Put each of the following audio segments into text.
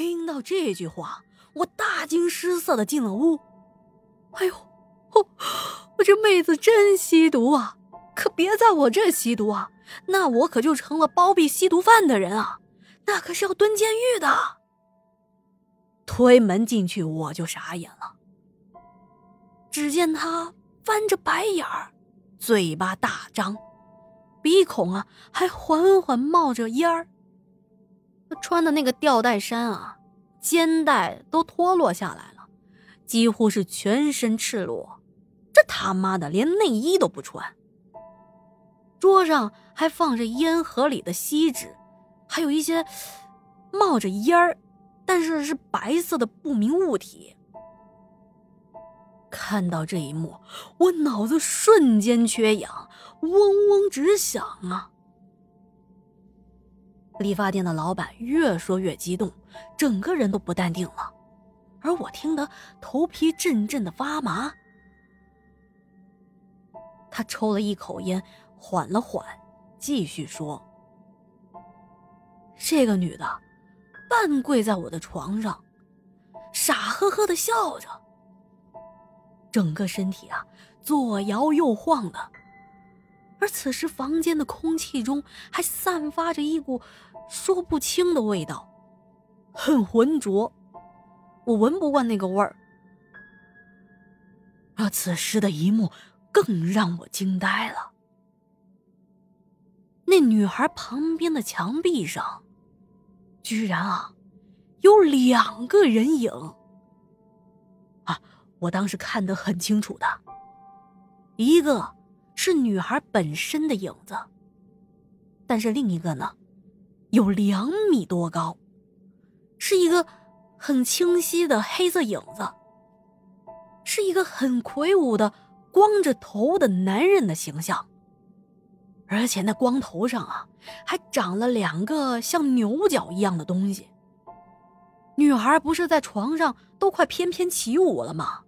听到这句话，我大惊失色的进了屋。哎呦，我我这妹子真吸毒啊！可别在我这吸毒啊，那我可就成了包庇吸毒犯的人啊，那可是要蹲监狱的。推门进去，我就傻眼了。只见他翻着白眼儿，嘴巴大张，鼻孔啊还缓缓冒着烟儿。他穿的那个吊带衫啊，肩带都脱落下来了，几乎是全身赤裸。这他妈的连内衣都不穿。桌上还放着烟盒里的锡纸，还有一些冒着烟儿，但是是白色的不明物体。看到这一幕，我脑子瞬间缺氧，嗡嗡直响啊！理发店的老板越说越激动，整个人都不淡定了，而我听得头皮阵阵的发麻。他抽了一口烟。缓了缓，继续说：“这个女的半跪在我的床上，傻呵呵的笑着，整个身体啊左摇右晃的。而此时房间的空气中还散发着一股说不清的味道，很浑浊，我闻不惯那个味儿。而此时的一幕更让我惊呆了。”那女孩旁边的墙壁上，居然啊，有两个人影。啊，我当时看得很清楚的，一个是女孩本身的影子，但是另一个呢，有两米多高，是一个很清晰的黑色影子，是一个很魁梧的光着头的男人的形象。而且那光头上啊，还长了两个像牛角一样的东西。女孩不是在床上都快翩翩起舞了吗？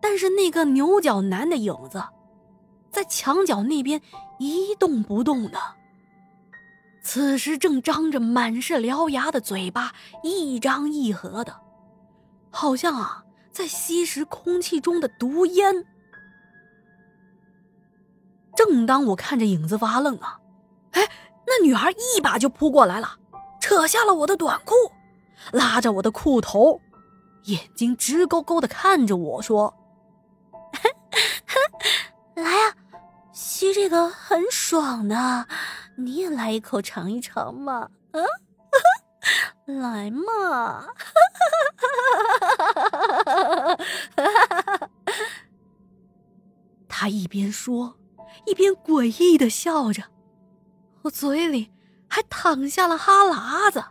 但是那个牛角男的影子，在墙角那边一动不动的。此时正张着满是獠牙的嘴巴，一张一合的，好像啊在吸食空气中的毒烟。正当我看着影子发愣啊，哎，那女孩一把就扑过来了，扯下了我的短裤，拉着我的裤头，眼睛直勾勾的看着我说：“来呀，吸这个很爽的，你也来一口尝一尝嘛，啊，来嘛！” 他一边说。一边诡异的笑着，我嘴里还淌下了哈喇子。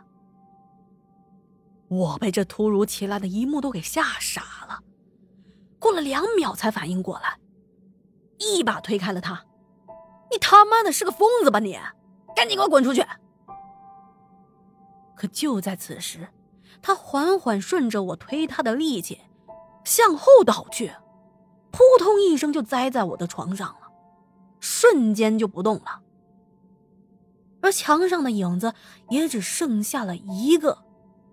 我被这突如其来的一幕都给吓傻了，过了两秒才反应过来，一把推开了他。你他妈的是个疯子吧你！赶紧给我滚出去！可就在此时，他缓缓顺着我推他的力气向后倒去，扑通一声就栽在我的床上了。瞬间就不动了，而墙上的影子也只剩下了一个，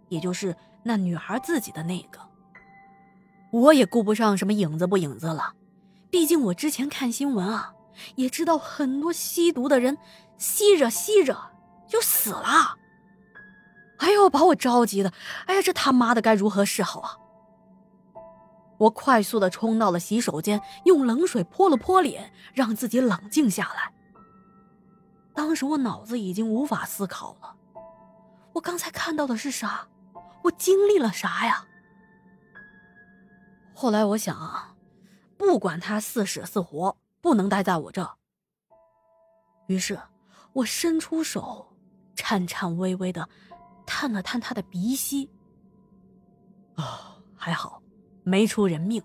也就是那女孩自己的那个。我也顾不上什么影子不影子了，毕竟我之前看新闻啊，也知道很多吸毒的人吸着吸着就死了。哎呦，把我着急的，哎呀，这他妈的该如何是好啊！我快速的冲到了洗手间，用冷水泼了泼脸，让自己冷静下来。当时我脑子已经无法思考了，我刚才看到的是啥？我经历了啥呀？后来我想啊，不管他是死是活，不能待在我这。于是，我伸出手，颤颤巍巍的探了探他的鼻息。啊，还好。没出人命。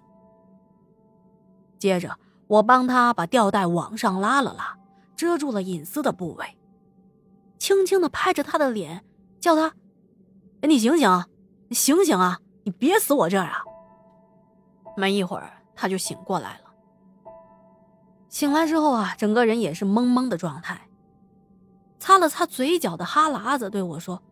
接着，我帮他把吊带往上拉了拉，遮住了隐私的部位，轻轻的拍着他的脸，叫他：“，你醒醒，你醒醒啊！你别死我这儿啊！”没一会儿，他就醒过来了。醒来之后啊，整个人也是懵懵的状态，擦了擦嘴角的哈喇子，对我说：“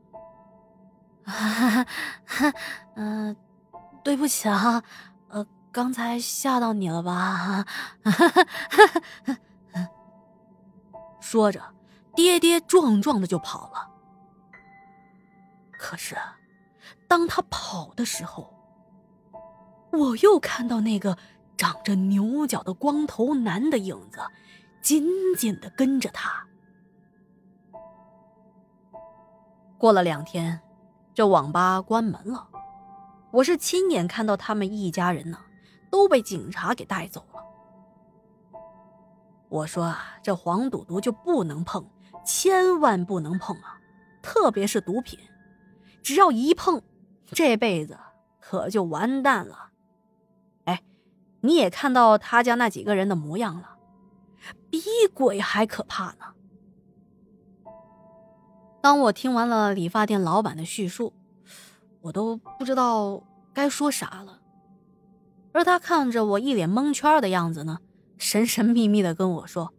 嗯，对不起啊，呃，刚才吓到你了吧？说着，跌跌撞撞的就跑了。可是，当他跑的时候，我又看到那个长着牛角的光头男的影子，紧紧的跟着他。过了两天，这网吧关门了。我是亲眼看到他们一家人呢，都被警察给带走了。我说啊，这黄赌毒就不能碰，千万不能碰啊！特别是毒品，只要一碰，这辈子可就完蛋了。哎，你也看到他家那几个人的模样了，比鬼还可怕呢。当我听完了理发店老板的叙述，我都不知道该说啥了。而他看着我一脸蒙圈的样子呢，神神秘秘的跟我说：“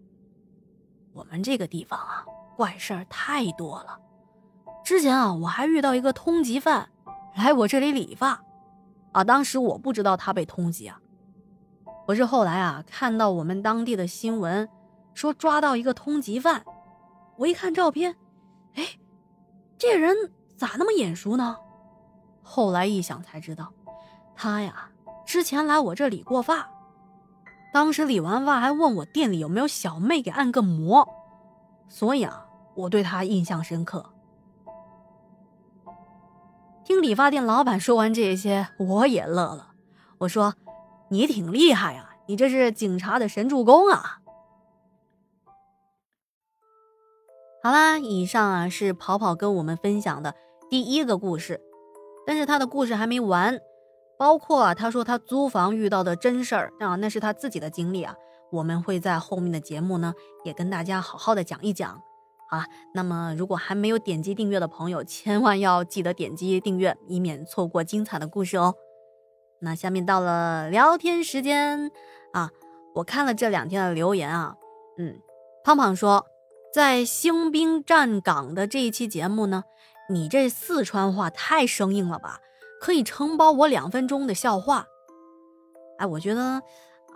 我们这个地方啊，怪事儿太多了。之前啊，我还遇到一个通缉犯来我这里理发，啊，当时我不知道他被通缉啊，我是后来啊看到我们当地的新闻说抓到一个通缉犯，我一看照片。”哎，这人咋那么眼熟呢？后来一想才知道，他呀之前来我这理过发，当时理完发还问我店里有没有小妹给按个摩，所以啊我对他印象深刻。听理发店老板说完这些，我也乐了。我说：“你挺厉害啊，你这是警察的神助攻啊！”好啦，以上啊是跑跑跟我们分享的第一个故事，但是他的故事还没完，包括啊他说他租房遇到的真事儿啊，那是他自己的经历啊，我们会在后面的节目呢也跟大家好好的讲一讲。好，那么如果还没有点击订阅的朋友，千万要记得点击订阅，以免错过精彩的故事哦。那下面到了聊天时间啊，我看了这两天的留言啊，嗯，胖胖说。在兴兵站岗的这一期节目呢，你这四川话太生硬了吧？可以承包我两分钟的笑话。哎，我觉得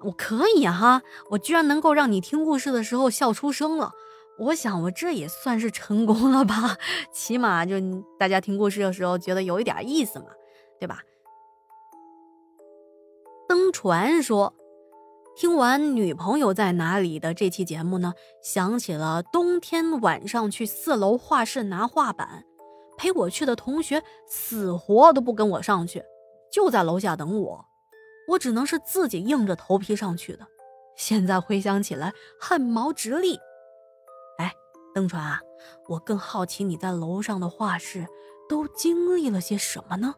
我可以哈，我居然能够让你听故事的时候笑出声了。我想我这也算是成功了吧？起码就大家听故事的时候觉得有一点意思嘛，对吧？登船说。听完女朋友在哪里的这期节目呢，想起了冬天晚上去四楼画室拿画板，陪我去的同学死活都不跟我上去，就在楼下等我，我只能是自己硬着头皮上去的。现在回想起来，汗毛直立。哎，邓川啊，我更好奇你在楼上的画室都经历了些什么呢？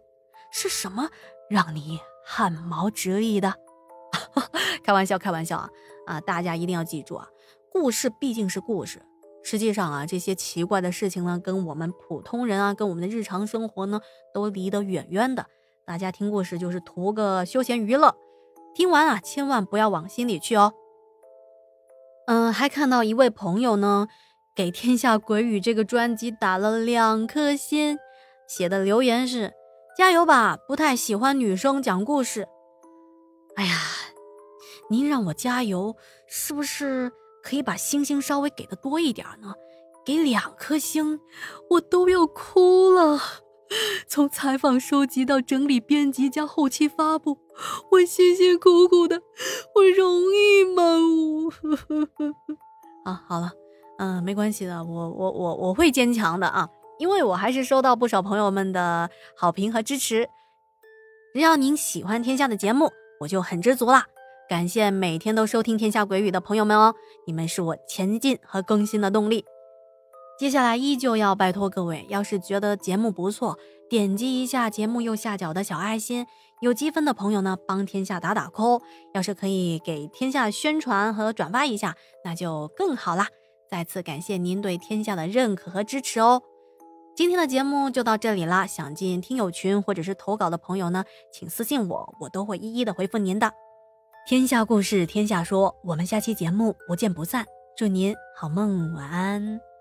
是什么让你汗毛直立的？开玩笑，开玩笑啊！啊，大家一定要记住啊，故事毕竟是故事。实际上啊，这些奇怪的事情呢，跟我们普通人啊，跟我们的日常生活呢，都离得远远的。大家听故事就是图个休闲娱乐，听完啊，千万不要往心里去哦。嗯，还看到一位朋友呢，给《天下鬼语》这个专辑打了两颗星，写的留言是：加油吧，不太喜欢女生讲故事。哎呀。您让我加油，是不是可以把星星稍微给的多一点呢？给两颗星，我都要哭了。从采访、收集到整理、编辑加后期发布，我辛辛苦苦的，我容易 吗？啊，好了，嗯，没关系的，我我我我会坚强的啊，因为我还是收到不少朋友们的好评和支持。只要您喜欢天下的节目，我就很知足啦。感谢每天都收听《天下鬼语》的朋友们哦，你们是我前进和更新的动力。接下来依旧要拜托各位，要是觉得节目不错，点击一下节目右下角的小爱心，有积分的朋友呢，帮天下打打 call。要是可以给天下宣传和转发一下，那就更好啦。再次感谢您对天下的认可和支持哦。今天的节目就到这里啦，想进听友群或者是投稿的朋友呢，请私信我，我都会一一的回复您的。天下故事，天下说。我们下期节目不见不散。祝您好梦，晚安。